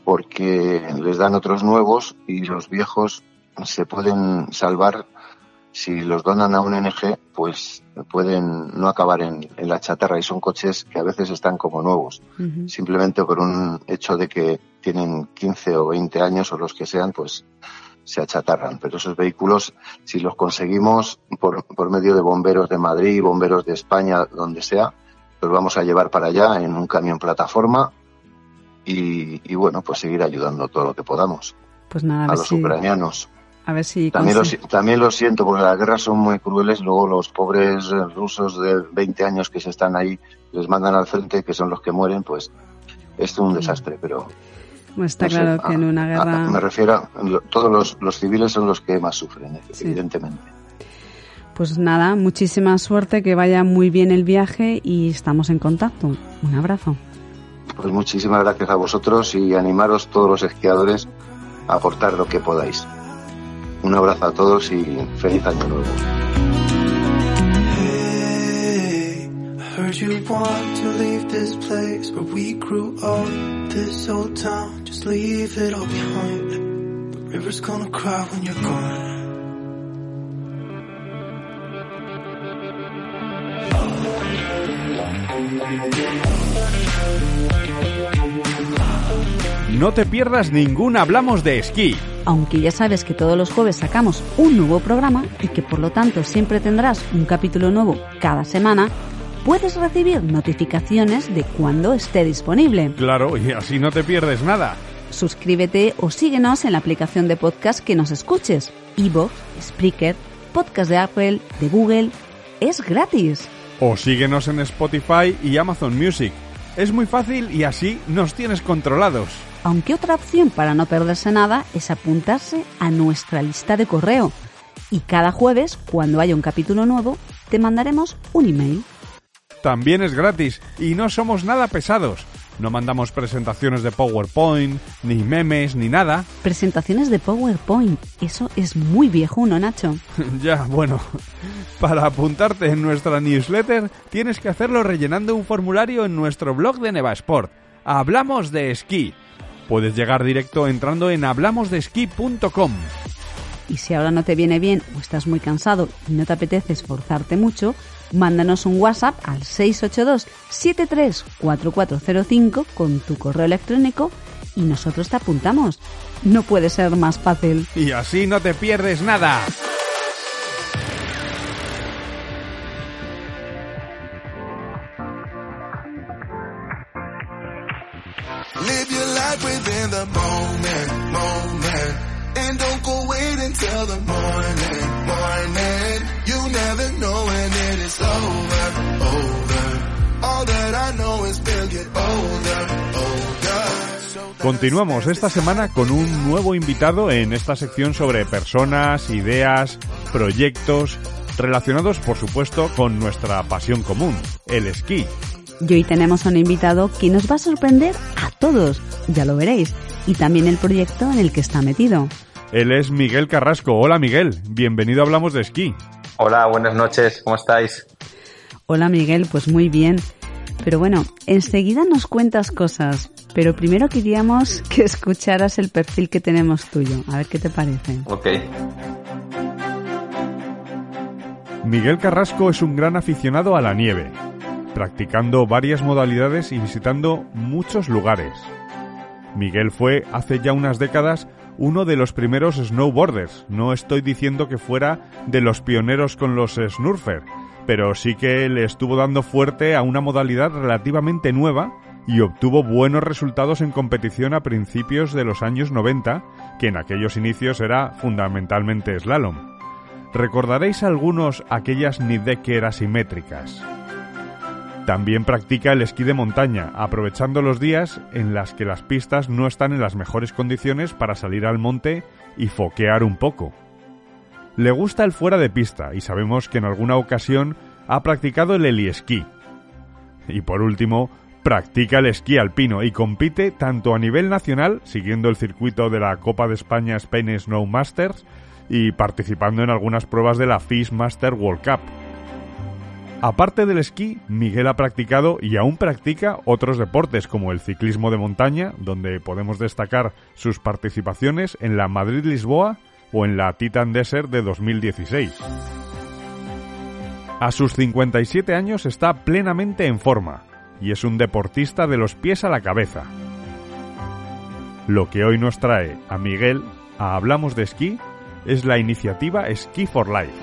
porque les dan otros nuevos y los viejos se pueden salvar. Si los donan a un NG, pues pueden no acabar en, en la chatarra y son coches que a veces están como nuevos. Simplemente por un hecho de que tienen 15 o 20 años o los que sean, pues se achatarran. Pero esos vehículos, si los conseguimos por, por medio de bomberos de Madrid, bomberos de España, donde sea, los vamos a llevar para allá en un camión plataforma y, y bueno, pues seguir ayudando todo lo que podamos
Pues nada, a
los
si,
ucranianos.
a ver si
También lo,
consi-
si- también lo siento porque las guerras son muy crueles. Luego los pobres eh, rusos de 20 años que se están ahí, les mandan al frente, que son los que mueren, pues es un desastre. Pero
Bueno, está
no sé,
claro que
a-
en una
a-
guerra...
me refiero a lo- todos los, los civiles son los que más sufren,
Sí.
evidentemente.
Pues nada, muchísima suerte, que vaya muy bien el viaje y estamos en contacto. Un abrazo.
Pues muchísimas gracias a vosotros y animaros todos los esquiadores a aportar lo que podáis. Un abrazo a todos y feliz año nuevo.
Heard you want to leave this place where we grew up. This old town, just leave it all behind. The river's gonna cry when you're gone.
No te pierdas ningún Hablamos de Esquí.
Aunque ya sabes que todos los jueves sacamos un nuevo programa y que por lo tanto siempre tendrás un capítulo nuevo cada semana, puedes recibir notificaciones de cuando esté disponible.
Claro, y así no te pierdes nada.
Suscríbete o síguenos en la aplicación de podcast que nos escuches. iVoox, Spreaker, Podcast de Apple, de Google. Es gratis.
O síguenos en Spotify y Amazon Music. Es muy fácil y así nos tienes controlados.
Aunque otra opción para no perderse nada es apuntarse a nuestra lista de correo. Y cada jueves, cuando haya un capítulo nuevo, te mandaremos un email.
También es gratis y no somos nada pesados. No mandamos presentaciones de PowerPoint, ni memes, ni nada.
Presentaciones de PowerPoint. Eso es muy viejuno, Nacho.
ya, bueno. Para apuntarte en nuestra newsletter tienes que hacerlo rellenando un formulario en nuestro blog de Nevasport. Hablamos de esquí. Puedes llegar directo entrando en hablamosdeesquí.com.
Y si ahora no te viene bien o estás muy cansado y no te apetece esforzarte mucho, mándanos un WhatsApp al 682 734405 con tu correo electrónico y nosotros te apuntamos. No puede ser más fácil.
Y así no te pierdes nada. Continuamos esta semana con un nuevo invitado en esta sección sobre personas, ideas, proyectos relacionados por supuesto con nuestra pasión común, el esquí.
Y hoy tenemos a un invitado que nos va a sorprender a todos, ya lo veréis, y también el proyecto en el que está metido.
Él es Miguel Carrasco. Hola Miguel, bienvenido a Hablamos de Esquí.
Hola, buenas noches, ¿cómo estáis?
Hola Miguel, pues muy bien. Pero bueno, enseguida nos cuentas cosas, pero primero queríamos que escucharas el perfil que tenemos tuyo, a ver qué te parece.
Ok.
Miguel Carrasco es un gran aficionado a la nieve, practicando varias modalidades y visitando muchos lugares. Miguel fue, hace ya unas décadas, uno de los primeros snowboarders. No estoy diciendo que fuera de los pioneros con los snurfer, pero sí que le estuvo dando fuerte a una modalidad relativamente nueva y obtuvo buenos resultados en competición a principios de los años 90, que en aquellos inicios era fundamentalmente slalom. Recordaréis algunos aquellas Nidecker asimétricas. También practica el esquí de montaña, aprovechando los días en las que las pistas no están en las mejores condiciones para salir al monte y foquear un poco. Le gusta el fuera de pista y sabemos que en alguna ocasión ha practicado el heliesquí. Y por último, practica el esquí alpino y compite tanto a nivel nacional, siguiendo el circuito de la Copa de España Spain Snow Masters, y participando en algunas pruebas de la FIS Master World Cup. Aparte del esquí, Miguel ha practicado y aún practica otros deportes como el ciclismo de montaña, donde podemos destacar sus participaciones en la Madrid-Lisboa o en la Titan Desert de 2016. A sus 57 años está plenamente en forma y es un deportista de los pies a la cabeza. Lo que hoy nos trae a Miguel a Hablamos de Esquí es la iniciativa Ski for Life.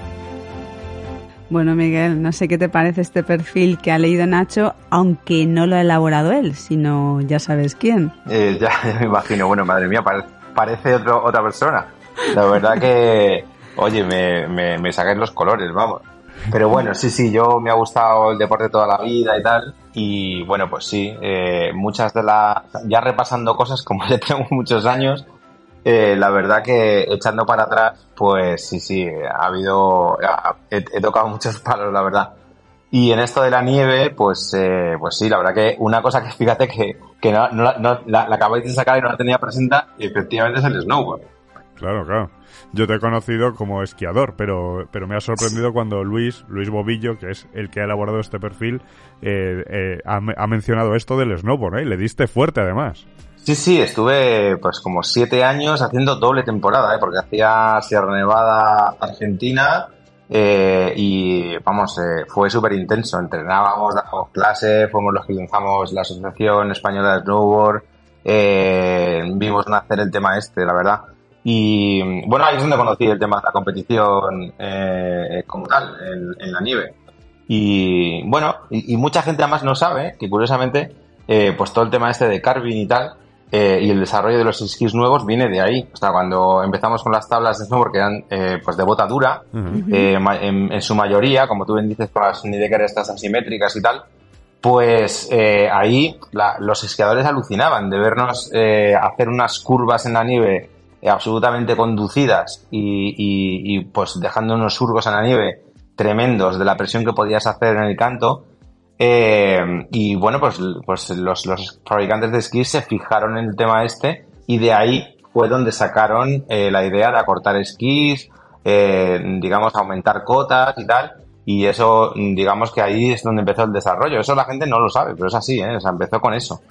Bueno Miguel, no sé qué te parece este perfil que ha leído Nacho, aunque no lo ha elaborado él, sino ya sabes quién.
Eh, ya, ya me imagino, bueno, madre mía, pare- parece otro, otra persona. La verdad que, oye, me, me, me sacáis los colores, vamos. Pero bueno, sí, sí, yo me ha gustado el deporte toda la vida y tal. Y bueno, pues sí, eh, muchas de las. Ya repasando cosas, como ya tengo muchos años, eh, la verdad que echando para atrás, pues sí, sí, ha habido. ha- He, he tocado muchos palos, la verdad. Y en esto de la nieve, pues, eh, pues sí, la verdad que una cosa que fíjate que, que no, no no- la, la acabáis de sacar y no la tenía presente, y efectivamente es el snowboard.
Claro, claro. Yo te he conocido como esquiador, pero, pero me ha sorprendido cuando Luis, Luis Bobillo, que es el que ha elaborado este perfil, eh, eh, ha, ha mencionado esto del snowboard, ¿eh? Le diste fuerte además.
Sí, sí, estuve pues como siete años haciendo doble temporada, ¿eh? porque hacía Sierra Nevada, Argentina, eh, y vamos, eh, fue súper intenso. Entrenábamos, dábamos clases, fuimos los que lanzamos la Asociación Española de Snowboard, eh, vimos nacer el tema este, la verdad. Y bueno, ahí es donde conocí el tema de la competición eh, como tal, en, en la nieve. Y bueno, y, y mucha gente además no sabe que curiosamente, eh, pues todo el tema este de carving y tal, eh, y el desarrollo de los esquís nuevos viene de ahí. O sea, cuando empezamos con las tablas de snowboard que eran eh, pues de bota dura, eh, ma- en, en su mayoría, como tú bien dices, con las Nidecker estas asimétricas y tal, pues eh, ahí la- los esquiadores alucinaban de vernos eh, hacer unas curvas en la nieve eh, absolutamente conducidas y, y- pues dejando unos surcos en la nieve tremendos de la presión que podías hacer en el canto. Eh, y bueno, pues, pues los, los fabricantes de esquís se fijaron en el tema este y de ahí fue donde sacaron eh, la idea de acortar esquís, eh, digamos, aumentar cotas y tal. Y eso, digamos que ahí es donde empezó el desarrollo. Eso la gente no lo sabe, pero es así, ¿eh? O empezó con eso.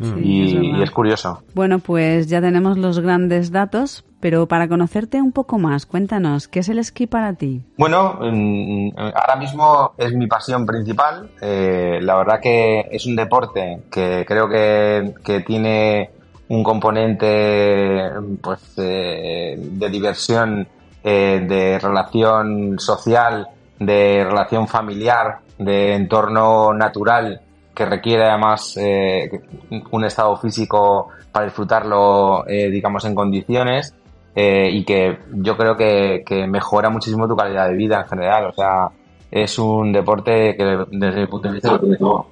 Y, es curioso.
Bueno, pues ya tenemos los grandes datos, pero para conocerte un poco más, cuéntanos, ¿qué es el esquí para ti?
Bueno, ahora mismo es mi pasión principal. Eh, la verdad que es un deporte que creo que, que tiene un componente pues, eh, de diversión, eh, de relación social, de relación familiar, de entorno natural que requiere además eh, un estado físico para disfrutarlo, eh, digamos, en condiciones. eh, y que yo creo que, mejora muchísimo tu calidad de vida en general. O sea, es un deporte que desde mi punto de vista lo tiene todo.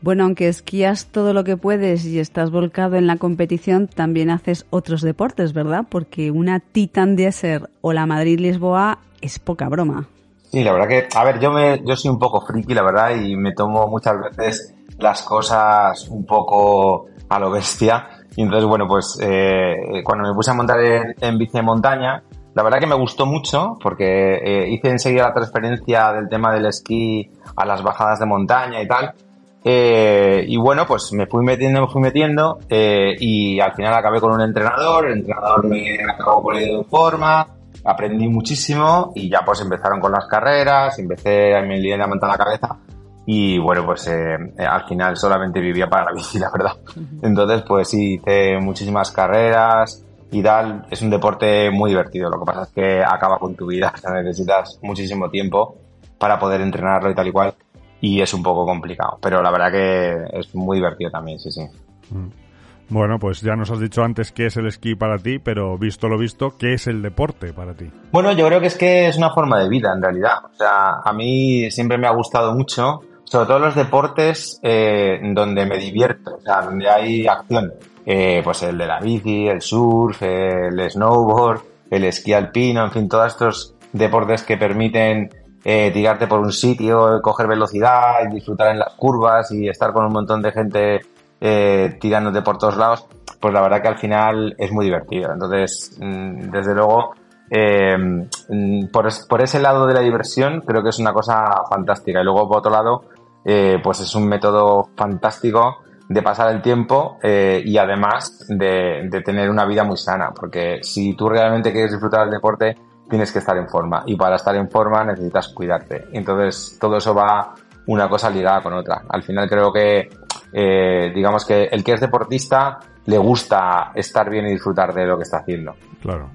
Bueno, aunque esquías todo lo que puedes y estás volcado en la competición, también haces otros deportes, ¿verdad? Porque una Titan Desert o la Madrid-Lisboa es poca broma.
Sí, la verdad que, a ver, yo me, yo soy un poco friki, la verdad, y me tomo muchas veces las cosas un poco a lo bestia. Y entonces, bueno, pues eh, cuando me puse a montar en, en bici montaña, la verdad que me gustó mucho porque eh, hice enseguida la transferencia del tema del esquí a las bajadas de montaña y tal. Eh, y bueno, pues me fui metiendo, me fui metiendo eh, y al final acabé con un entrenador, el entrenador me acabó poniendo en forma, aprendí muchísimo y ya pues empezaron con las carreras, empecé a me lié la manta la cabeza y bueno, pues eh, al final solamente vivía para la bici, la verdad. Entonces pues sí, hice muchísimas carreras y tal, es un deporte muy divertido, lo que pasa es que acaba con tu vida, o sea, necesitas muchísimo tiempo para poder entrenarlo y tal y cual y es un poco complicado. Pero la verdad que es muy divertido también, sí, sí.
Bueno, pues ya nos has dicho antes qué es el esquí para ti, pero visto lo visto, ¿qué es el deporte para ti?
Bueno, yo creo que es que es una forma de vida en realidad. O sea, a mí siempre me ha gustado mucho, sobre todo los deportes eh, donde me divierto, o sea, donde hay acción. Eh, pues el de la bici, el surf, el snowboard, el esquí alpino, en fin, todos estos deportes que permiten eh, tirarte por un sitio, coger velocidad disfrutar en las curvas y estar con un montón de gente eh, tirándote por todos lados, pues la verdad que al final es muy divertido. Entonces, mm, desde luego, eh, mm, por, es- por ese lado de la diversión creo que es una cosa fantástica. Y luego, por otro lado, eh, pues es un método fantástico de pasar el tiempo eh, y además de, de tener una vida muy sana, porque si tú realmente quieres disfrutar del deporte, tienes que estar en forma y para estar en forma necesitas cuidarte. Entonces todo eso va una cosa ligada con otra. Al final creo que, eh, digamos que el que es deportista le gusta estar bien y disfrutar de lo que está haciendo.
Claro.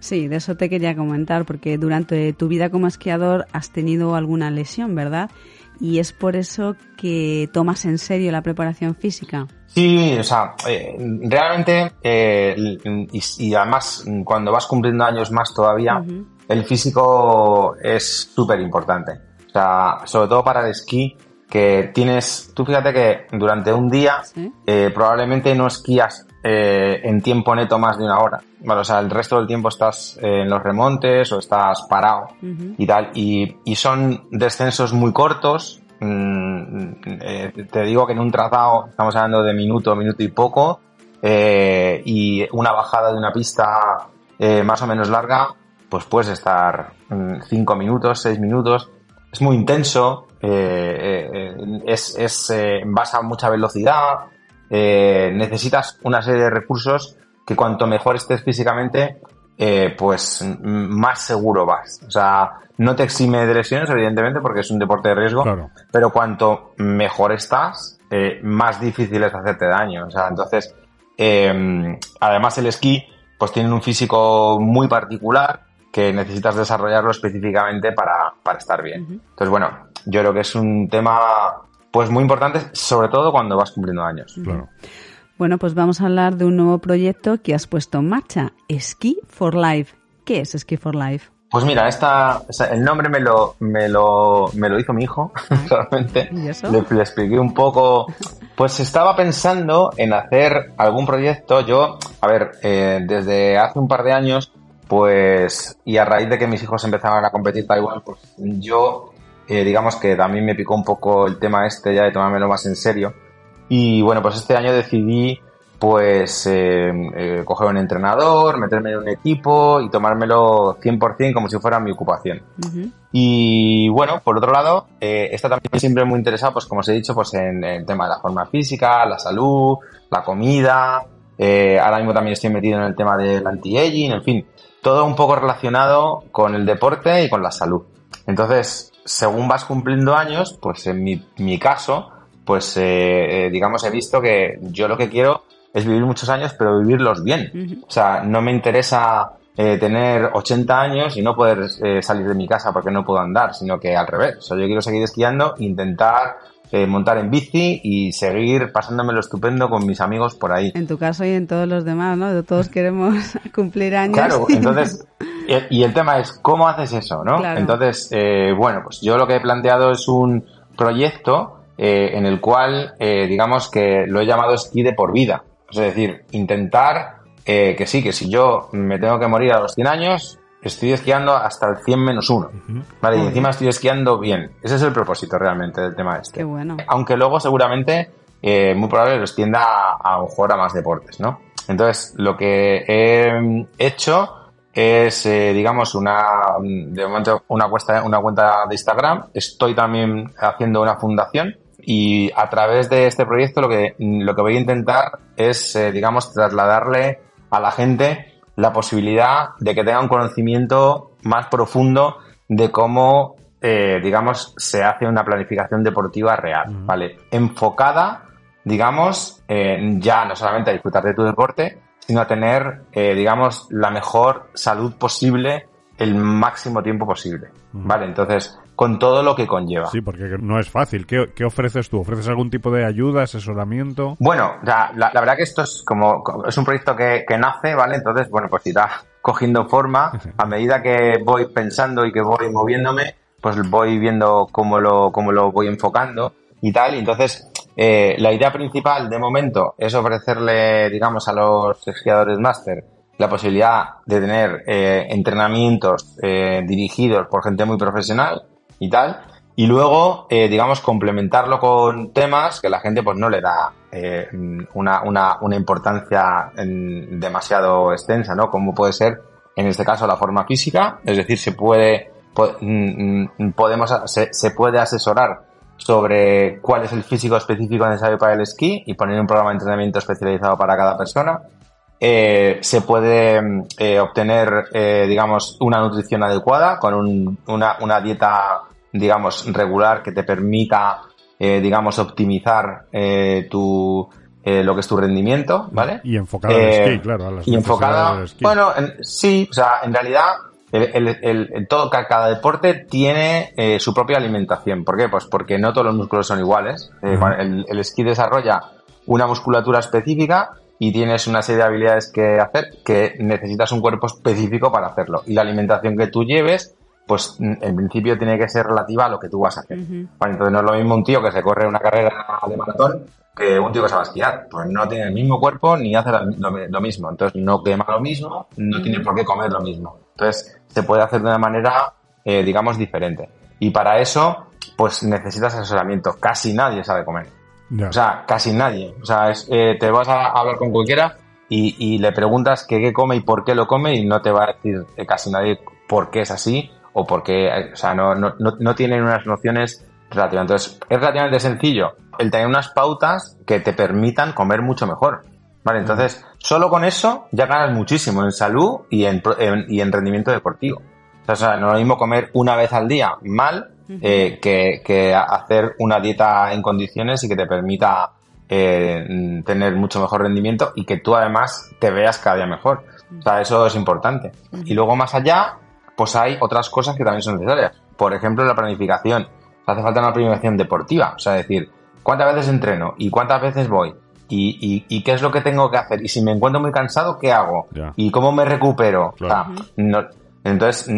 Sí, de eso te quería comentar, porque durante tu vida como esquiador has tenido alguna lesión, ¿verdad? Y es por eso que tomas en serio la preparación física.
Sí, o sea, eh, realmente, eh, y, y además cuando vas cumpliendo años más todavía, el físico es súper importante. O sea, sobre todo para el esquí, que tienes, tú fíjate que durante un día
Sí.
eh, probablemente no esquías eh, en tiempo neto más de una hora. Vale, o sea, el resto del tiempo estás eh, en los remontes o estás parado y tal. Y, y son descensos muy cortos. Mm, eh, te digo que en un trazado estamos hablando de minuto, minuto y poco. eh, y una bajada de una pista eh, más o menos larga, pues puedes estar 5 minutos, 6 minutos. Es muy intenso, es, es eh, vas a mucha velocidad, eh, necesitas una serie de recursos que cuanto mejor estés físicamente, eh, pues más seguro vas. O sea, no te exime de lesiones, evidentemente, porque es un deporte de riesgo,
Claro.
pero cuanto mejor estás, eh, más difícil es hacerte daño. O sea, entonces, eh, además el esquí, pues tiene un físico muy particular que necesitas desarrollarlo específicamente para, para estar bien. Entonces, bueno, yo creo que es un tema pues muy importante, sobre todo cuando vas cumpliendo años.
Claro.
Bueno, pues vamos a hablar de un nuevo proyecto que has puesto en marcha, Ski for Life. ¿Qué es Ski for Life?
Pues mira, esta, o sea, el nombre me lo, me lo, me lo hizo mi hijo, realmente.
¿Y eso?
Le, le expliqué un poco. Pues estaba pensando en hacer algún proyecto. Yo, a ver, eh, desde hace un par de años, pues, y a raíz de que mis hijos empezaron a competir igual, pues yo, eh, digamos que también me picó un poco el tema este ya de tomármelo más en serio. Y bueno, pues este año decidí pues eh, eh, coger un entrenador, meterme en un equipo y tomármelo 100% como si fuera mi ocupación.
Ujú.
Y bueno, por otro lado, eh, está también siempre muy interesado, pues como os he dicho, pues en el tema de la forma física, la salud, la comida. eh, ahora mismo también estoy metido en el tema del anti-aging, en fin, todo un poco relacionado con el deporte y con la salud. Entonces, según vas cumpliendo años, pues en mi, mi caso, pues eh, eh, digamos he visto que yo lo que quiero es vivir muchos años, pero vivirlos bien. O sea, no me interesa eh, tener 80 años y no poder eh, salir de mi casa porque no puedo andar, sino que al revés. O sea, yo quiero seguir esquiando, intentar eh, montar en bici y seguir pasándomelo estupendo con mis amigos por ahí.
En tu caso y en todos los demás, ¿no? Todos queremos cumplir años.
Claro, entonces, y el tema es, ¿cómo haces eso, no?
Claro.
Entonces, eh, bueno, pues yo lo que he planteado es un proyecto eh, en el cual, eh, digamos que lo he llamado esquí de por vida. Es decir, intentar eh, que sí, que si yo me tengo que morir a los 100 años, estoy esquiando hasta el 100 menos 1. Vale, y encima estoy esquiando bien. Ese es el propósito realmente del tema este.
Qué bueno.
Aunque luego seguramente, eh, muy probable, los tienda a, a, lo mejor a más deportes, ¿no? Entonces, lo que he hecho es, eh, digamos, una, de momento, una cuenta, una cuenta de Instagram. Estoy también haciendo una fundación y a través de este proyecto lo que, lo que voy a intentar es, eh, digamos, trasladarle a la gente la posibilidad de que tenga un conocimiento más profundo de cómo, eh, digamos, se hace una planificación deportiva real, uh -huh. ¿vale? Enfocada, digamos, eh, ya no solamente a disfrutar de tu deporte, sino a tener, eh, digamos, la mejor salud posible el máximo tiempo posible, uh -huh. ¿vale? Entonces, con todo lo que conlleva.
Sí, porque no es fácil. ¿Qué, qué ofreces tú? ¿Ofreces algún tipo de ayuda, asesoramiento?
Bueno, la, la, la verdad que esto es como, es un proyecto que, que, nace, ¿vale? Entonces, bueno, pues irá cogiendo forma a medida que voy pensando y que voy moviéndome, pues voy viendo cómo lo, cómo lo voy enfocando y tal. Y entonces, eh, la idea principal de momento es ofrecerle, digamos, a los esquiadores máster la posibilidad de tener eh, entrenamientos eh, dirigidos por gente muy profesional y tal. Y luego, eh, digamos, complementarlo con temas que la gente pues no le da eh, una, una, una, importancia demasiado extensa, ¿no? Como puede ser, en este caso, la forma física. Es decir, se puede, po podemos, se, se puede asesorar sobre cuál es el físico específico necesario para el esquí y poner un programa de entrenamiento especializado para cada persona. Eh, se puede eh, obtener, digamos, una nutrición adecuada con un, una, una, dieta, digamos, regular que te permita, eh, digamos, optimizar eh, tu, lo que es tu rendimiento, ¿vale?
Y enfocada al esquí, claro. A las
y enfocada, bueno, en, sí, o sea, en realidad, el, el, el, todo, cada deporte tiene su propia alimentación. ¿Por qué? Pues porque no todos los músculos son iguales. Uh -huh. el esquí desarrolla una musculatura específica y tienes una serie de habilidades que hacer que necesitas un cuerpo específico para hacerlo. Y la alimentación que tú lleves, pues en principio tiene que ser relativa a lo que tú vas a hacer. Uh -huh. vale, entonces no es lo mismo un tío que se corre una carrera de maratón que un tío que se va a esquiar. Pues no tiene el mismo cuerpo ni hace lo, lo mismo. Entonces no quema lo mismo, no uh -huh. tiene por qué comer lo mismo. Entonces se puede hacer de una manera, eh, digamos, diferente. Y para eso, pues necesitas asesoramiento. Casi nadie sabe comer. Yeah. O sea, casi nadie. O sea, es, eh, te vas a hablar con cualquiera y, y le preguntas qué, qué come y por qué lo come y no te va a decir eh, casi nadie por qué es así o por qué, eh, o sea, no, no, no, tienen unas nociones relativamente. Entonces, es relativamente sencillo el tener unas pautas que te permitan comer mucho mejor. Vale, entonces, solo con eso ya ganas muchísimo en salud y en, en y en rendimiento deportivo. O sea, no es lo mismo comer una vez al día mal eh, que, que, hacer una dieta en condiciones y que te permita eh, tener mucho mejor rendimiento y que tú además te veas cada día mejor. O sea, eso es importante. Y luego más allá, pues hay otras cosas que también son necesarias. Por ejemplo, la planificación. Hace falta una planificación deportiva. O sea, decir, ¿cuántas veces entreno? ¿Y cuántas veces voy? ¿Y, y, y qué es lo que tengo que hacer? Y si me encuentro muy cansado, ¿qué hago? ¿Y cómo me recupero?
Claro.
O sea, no, entonces,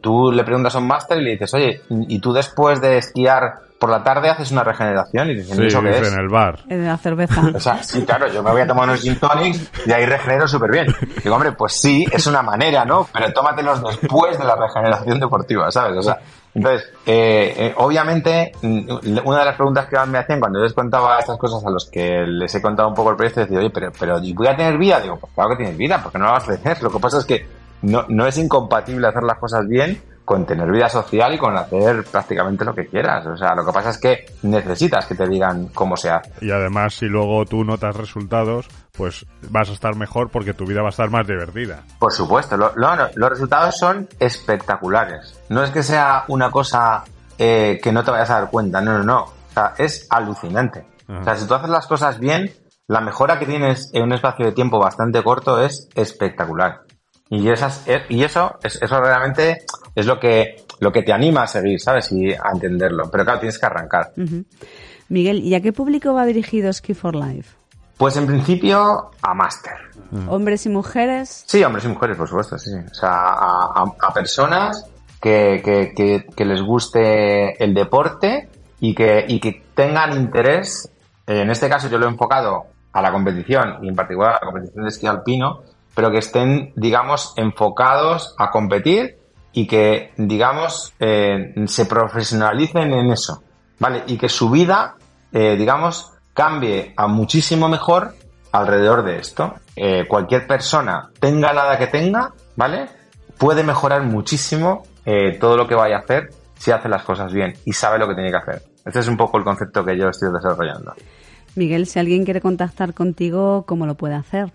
tú le preguntas a un máster y le dices, oye, ¿y tú después de esquiar por la tarde haces una regeneración? Y dicen,
sí,
¿eso qué es?
en el bar.
En la cerveza.
O sea, sí, claro, yo me voy a tomar unos gin tonics y ahí regenero súper bien. Digo, hombre, pues sí, es una manera, ¿no? Pero tómatelos después de la regeneración deportiva, ¿sabes? O sea, entonces, eh, eh, obviamente, una de las preguntas que me hacían cuando yo les contaba estas cosas a los que les he contado un poco el proyecto, decir, oye, pero, pero ¿voy a tener vida? Digo, pues claro que tienes vida, porque no la vas a tener. Lo que pasa es que no, no es incompatible hacer las cosas bien con tener vida social y con hacer prácticamente lo que quieras. O sea, lo que pasa es que necesitas que te digan cómo se hace.
Y además, si luego tú notas resultados, pues vas a estar mejor porque tu vida va a estar más divertida.
Por supuesto, lo, lo, los resultados son espectaculares. No es que sea una cosa eh, que no te vayas a dar cuenta, no, no, no. O sea, es alucinante. Ajá. O sea, si tú haces las cosas bien, la mejora que tienes en un espacio de tiempo bastante corto es espectacular. Y, esas, y eso, eso realmente es lo que, lo que te anima a seguir, ¿sabes? Y a entenderlo. Pero claro, tienes que arrancar.
Miguel, ¿y a qué público va dirigido Ski for Life?
Pues en principio a máster.
¿Hombres y mujeres?
Sí, hombres y mujeres, por supuesto, sí. sí. O sea, a, a- a personas que, que- que- que les guste el deporte y que, y que tengan interés. En este caso yo lo he enfocado a la competición y en particular a la competición de esquí alpino, pero que estén, digamos, enfocados a competir y que, digamos, eh, se profesionalicen en eso, ¿vale? Y que su vida, eh, digamos, cambie a muchísimo mejor alrededor de esto. Eh, cualquier persona, tenga la edad que tenga, ¿vale? Puede mejorar muchísimo eh, todo lo que vaya a hacer si hace las cosas bien y sabe lo que tiene que hacer. Este es un poco el concepto que yo estoy desarrollando.
Miguel, si alguien quiere contactar contigo, ¿cómo lo puede hacer?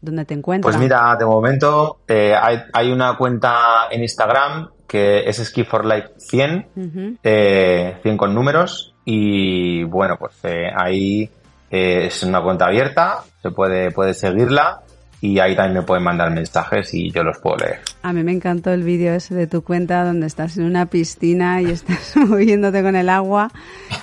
¿Dónde te encuentras?
Pues mira, de momento eh, hay, hay una cuenta en Instagram que es Ski for Life 100,
Ujú.
eh, 100 con números y bueno, pues eh, ahí es una cuenta abierta, se puede, puede seguirla y ahí también me pueden mandar mensajes y yo los puedo leer.
A mí me encantó el vídeo ese de tu cuenta donde estás en una piscina y estás moviéndote con el agua.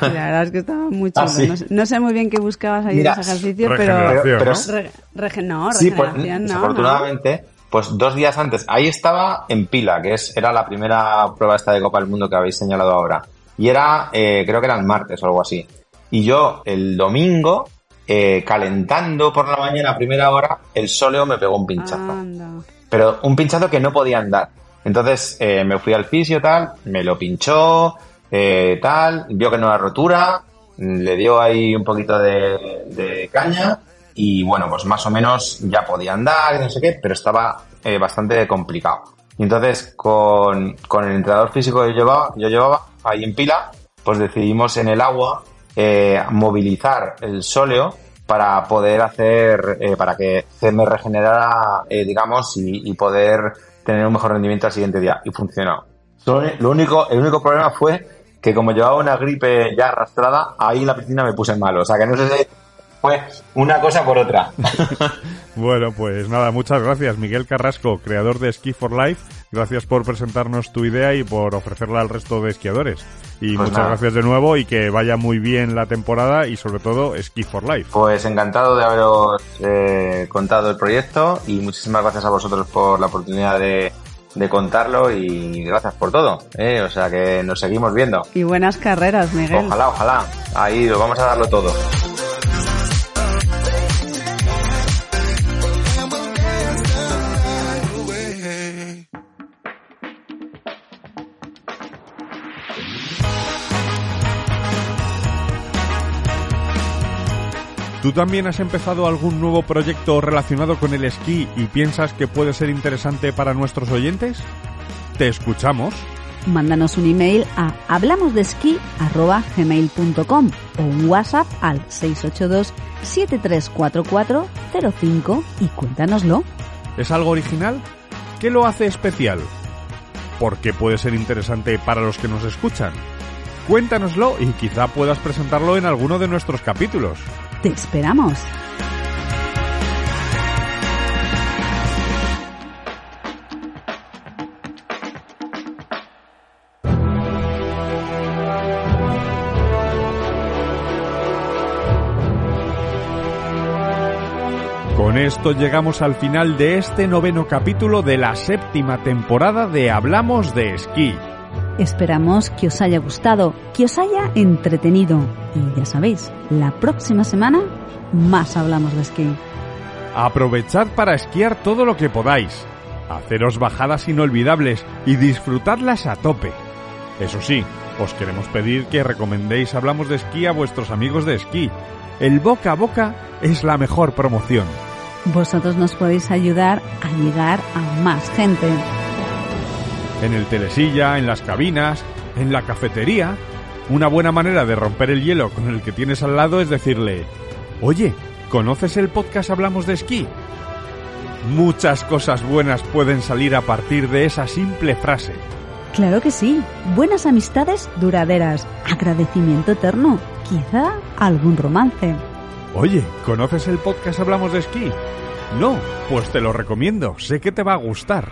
Y la verdad es que estaba muy chulo.
Ah, sí.
no, sé, no sé muy bien qué buscabas ahí
Mira,
en ese ejercicio, pero...
pero-
¿no?
Re- rege- no,
Sí, pues,
no, no.
desafortunadamente, pues dos días antes, ahí estaba en Pila, que es, era la primera prueba esta de Copa del Mundo que habéis señalado ahora. Y era, eh, creo que era el martes o algo así. Y yo, el domingo, eh, calentando por la mañana a primera hora, el sóleo me pegó un pinchazo.
Anda.
Pero un pinchazo que no podía andar. Entonces eh, me fui al fisio tal, me lo pinchó, eh, tal, vio que no era rotura, le dio ahí un poquito de, de caña y bueno, pues más o menos ya podía andar y no sé qué, pero estaba eh, bastante complicado. Y entonces con, con el entrenador físico que yo llevaba, yo llevaba ahí en pila, pues decidimos en el agua eh, movilizar el sóleo para poder hacer, eh, para que se me regenerara, eh, digamos, y, poder tener un mejor rendimiento al siguiente día. Y funcionó. Lo único, el único problema fue que como llevaba una gripe ya arrastrada, ahí en la piscina me puse malo. O sea que no sé si fue una cosa por otra.
Bueno, pues nada, muchas gracias Miguel Carrasco, creador de Ski for Life. Gracias por presentarnos tu idea y por ofrecerla al resto de esquiadores. Y
Pues
muchas
nada.
gracias de nuevo y que vaya muy bien la temporada y sobre todo Ski for Life.
Pues encantado de haberos eh, contado el proyecto y muchísimas gracias a vosotros por la oportunidad de, de contarlo y gracias por todo. ¿eh? O sea que nos seguimos viendo.
Y buenas carreras, Miguel.
Ojalá, ojalá. Ahí lo vamos a darlo todo.
¿Tú también has empezado algún nuevo proyecto relacionado con el esquí y piensas que puede ser interesante para nuestros oyentes? Te escuchamos.
Mándanos un email a hablamosdesquí.gmail.com o un WhatsApp al 682-734405 y cuéntanoslo.
¿Es algo original? ¿Qué lo hace especial? ¿Por qué puede ser interesante para los que nos escuchan? Cuéntanoslo y quizá puedas presentarlo en alguno de nuestros capítulos.
¡Te esperamos!
Con esto llegamos al final de este noveno capítulo de la séptima temporada de Hablamos de Esquí.
Esperamos que os haya gustado, que os haya entretenido. Y ya sabéis, la próxima semana más hablamos de esquí.
Aprovechad para esquiar todo lo que podáis, haceros bajadas inolvidables y disfrutadlas a tope. Eso sí, os queremos pedir que recomendéis Hablamos de Esquí a vuestros amigos de esquí. El boca a boca es la mejor promoción.
Vosotros nos podéis ayudar a llegar a más gente.
En el telesilla, en las cabinas, en la cafetería. Una buena manera de romper el hielo con el que tienes al lado es decirle, oye, ¿conoces el podcast Hablamos de Esquí? Muchas cosas buenas pueden salir a partir de esa simple frase.
Claro que sí, buenas amistades duraderas, agradecimiento eterno, quizá algún romance.
Oye, ¿conoces el podcast Hablamos de Esquí? No, pues te lo recomiendo, sé que te va a gustar.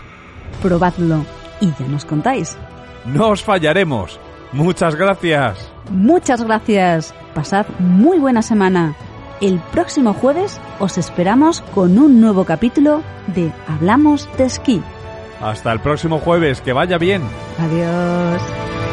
Probadlo y ya nos contáis.
No os fallaremos. Muchas gracias.
Muchas gracias. Pasad muy buena semana. El próximo jueves os esperamos con un nuevo capítulo de Hablamos de esquí.
Hasta el próximo jueves. Que vaya bien.
Adiós.